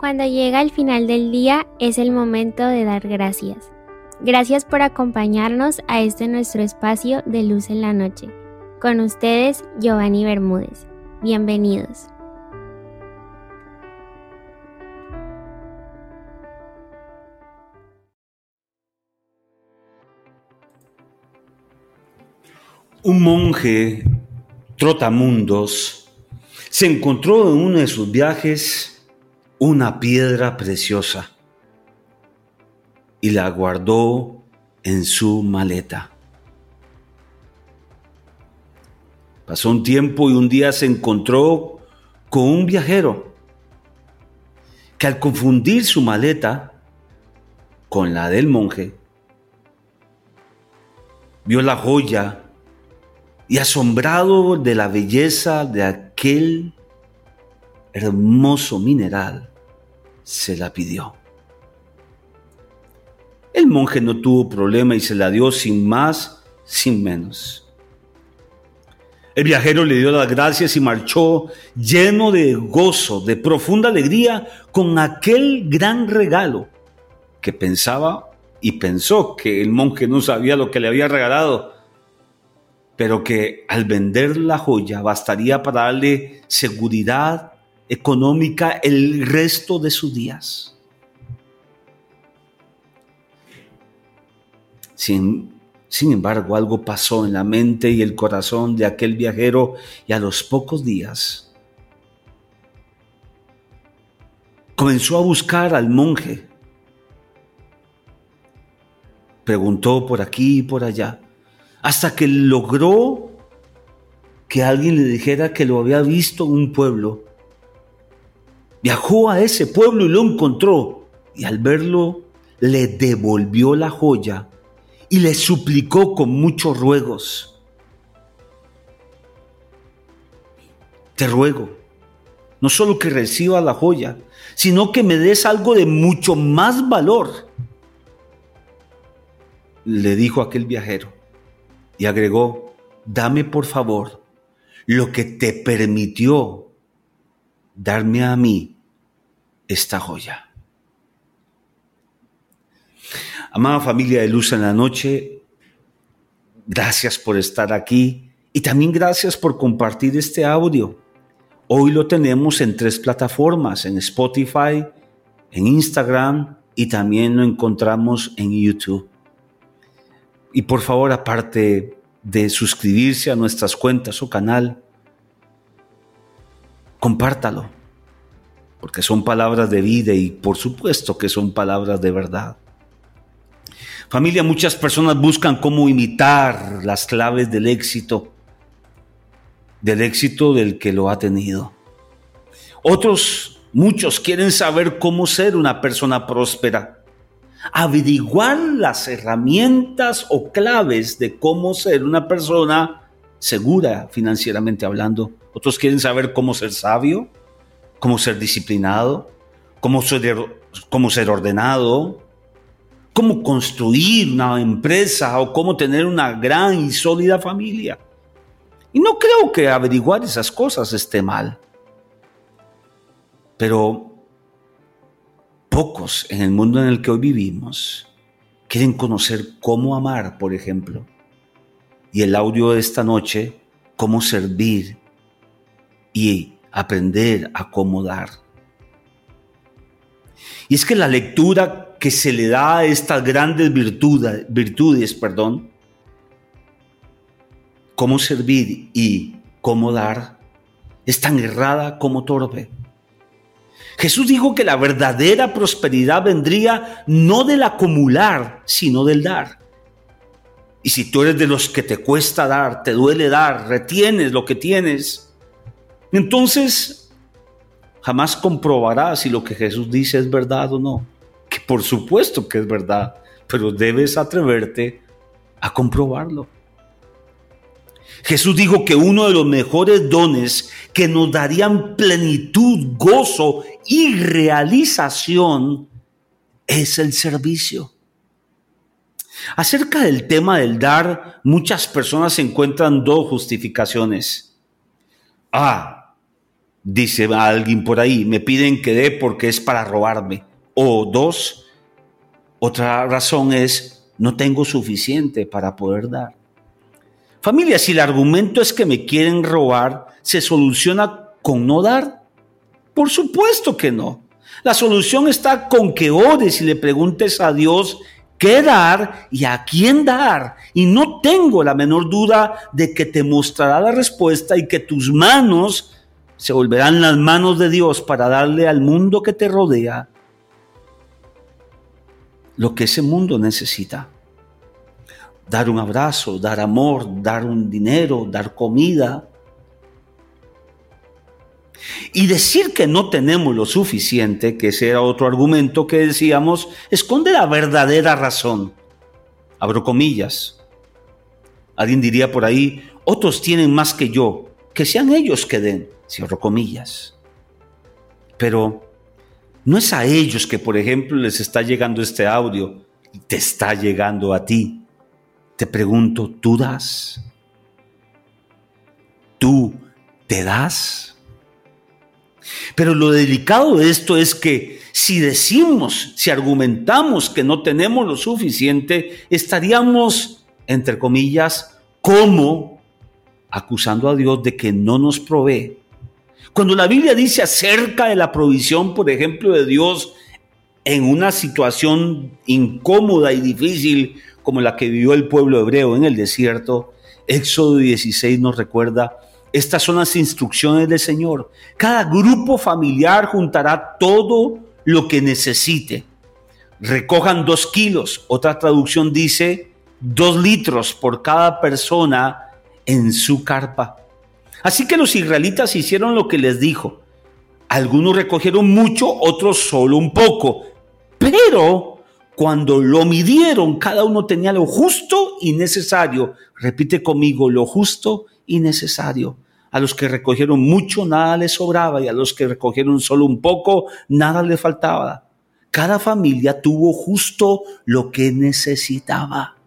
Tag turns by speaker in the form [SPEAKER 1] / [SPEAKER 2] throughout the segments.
[SPEAKER 1] Cuando llega el final del día es el momento de dar gracias. Gracias por acompañarnos a este nuestro espacio de luz en la noche. Con ustedes, Giovanni Bermúdez. Bienvenidos.
[SPEAKER 2] Un monje trotamundos se encontró en uno de sus viajes una piedra preciosa y la guardó en su maleta. Pasó un tiempo y un día se encontró con un viajero que al confundir su maleta con la del monje, vio la joya y asombrado de la belleza de aquel hermoso mineral, se la pidió. El monje no tuvo problema y se la dio sin más, sin menos. El viajero le dio las gracias y marchó lleno de gozo, de profunda alegría, con aquel gran regalo que pensaba y pensó que el monje no sabía lo que le había regalado, pero que al vender la joya bastaría para darle seguridad económica el resto de sus días. Sin, sin embargo, algo pasó en la mente y el corazón de aquel viajero y a los pocos días comenzó a buscar al monje. Preguntó por aquí y por allá, hasta que logró que alguien le dijera que lo había visto en un pueblo Viajó a ese pueblo y lo encontró. Y al verlo, le devolvió la joya y le suplicó con muchos ruegos. Te ruego, no solo que reciba la joya, sino que me des algo de mucho más valor. Le dijo aquel viajero y agregó, dame por favor lo que te permitió darme a mí esta joya. Amada familia de Luz en la Noche, gracias por estar aquí y también gracias por compartir este audio. Hoy lo tenemos en tres plataformas, en Spotify, en Instagram y también lo encontramos en YouTube. Y por favor, aparte de suscribirse a nuestras cuentas o canal, compártalo, porque son palabras de vida y por supuesto que son palabras de verdad. Familia, muchas personas buscan cómo imitar las claves del éxito, del éxito del que lo ha tenido. Otros, muchos quieren saber cómo ser una persona próspera, averiguar las herramientas o claves de cómo ser una persona segura financieramente hablando. Otros quieren saber cómo ser sabio, cómo ser disciplinado, cómo ser, ordenado, cómo construir una empresa o cómo tener una gran y sólida familia. Y no creo que averiguar esas cosas esté mal. Pero pocos en el mundo en el que hoy vivimos quieren conocer cómo amar, por ejemplo. Y el audio de esta noche, cómo servir y aprender a acomodar. Y es que la lectura que se le da a estas grandes virtudes, virtudes, perdón, cómo servir y cómo dar, es tan errada como torpe. Jesús dijo que la verdadera prosperidad vendría no del acumular, sino del dar. Y si tú eres de los que te cuesta dar, te duele dar, retienes lo que tienes, entonces, jamás comprobarás si lo que Jesús dice es verdad o no. Que por supuesto que es verdad, pero debes atreverte a comprobarlo. Jesús dijo que uno de los mejores dones que nos darían plenitud, gozo y realización es el servicio. Acerca del tema del dar, muchas personas encuentran dos justificaciones. Ah, dice alguien por ahí, me piden que dé porque es para robarme. O dos, otra razón es, no tengo suficiente para poder dar. Familia, si el argumento es que me quieren robar, ¿se soluciona con no dar? Por supuesto que no. La solución está con que ores y le preguntes a Dios qué dar y a quién dar. Y no tengo la menor duda de que te mostrará la respuesta y que tus manos se volverán las manos de Dios para darle al mundo que te rodea lo que ese mundo necesita. Dar un abrazo, dar amor, dar un dinero, dar comida. Y decir que no tenemos lo suficiente, que ese era otro argumento que decíamos, esconde la verdadera razón. Abro comillas. Alguien diría por ahí, otros tienen más que yo, que sean ellos que den cierro comillas. Pero no es a ellos que, por ejemplo, les está llegando este audio, te está llegando a ti. Te pregunto, ¿tú das? ¿Tú te das? Pero lo delicado de esto es que si decimos, si argumentamos que no tenemos lo suficiente, estaríamos, entre comillas, como acusando a Dios de que no nos provee cuando la Biblia dice acerca de la provisión, por ejemplo, de Dios en una situación incómoda y difícil como la que vivió el pueblo hebreo en el desierto, Éxodo 16 nos recuerda, estas son las instrucciones del Señor. Cada grupo familiar juntará todo lo que necesite. Recojan dos kilos. Otra traducción dice dos litros por cada persona en su carpa. Así que los israelitas hicieron lo que les dijo. Algunos recogieron mucho, otros solo un poco. Pero cuando lo midieron, cada uno tenía lo justo y necesario. Repite conmigo, lo justo y necesario. A los que recogieron mucho, nada les sobraba, y a los que recogieron solo un poco, nada les faltaba. Cada familia tuvo justo lo que necesitaba.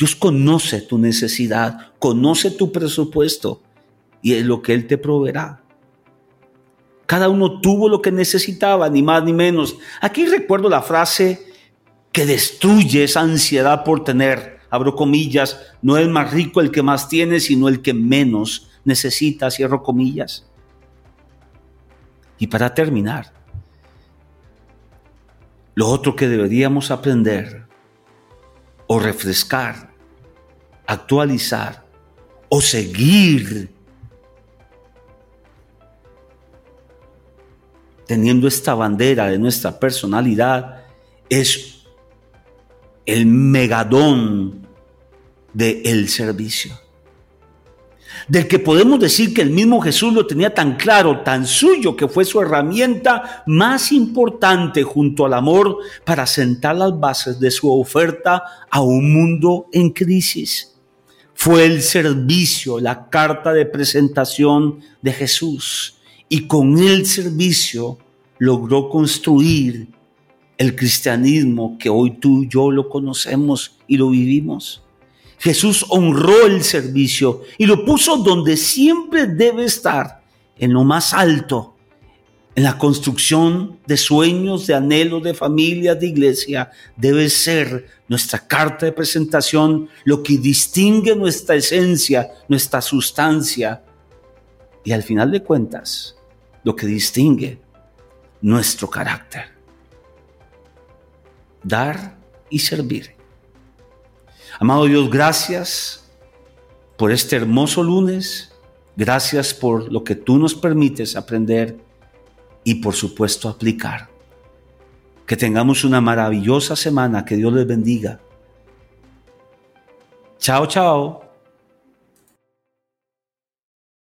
[SPEAKER 2] Dios conoce tu necesidad, conoce tu presupuesto y es lo que Él te proveerá. Cada uno tuvo lo que necesitaba, ni más ni menos. Aquí recuerdo la frase que destruye esa ansiedad por tener. Abro comillas, no es más rico el que más tiene, sino el que menos necesita, cierro comillas. Y para terminar, lo otro que deberíamos aprender o refrescar actualizar o seguir teniendo esta bandera de nuestra personalidad es el megadón del el servicio. Del que podemos decir que el mismo Jesús lo tenía tan claro, tan suyo, que fue su herramienta más importante junto al amor para sentar las bases de su oferta a un mundo en crisis fue el servicio, la carta de presentación de Jesús. Y con el servicio logró construir el cristianismo que hoy tú y yo lo conocemos y lo vivimos. Jesús honró el servicio y lo puso donde siempre debe estar, en lo más alto, en la construcción de sueños, de anhelos, de familias, de iglesia, debe ser nuestra carta de presentación lo que distingue nuestra esencia, nuestra sustancia y al final de cuentas lo que distingue nuestro carácter. Dar y servir. Amado Dios, gracias por este hermoso lunes. Gracias por lo que tú nos permites aprender y por supuesto aplicar. Que tengamos una maravillosa semana, que Dios les bendiga. Chao, chao.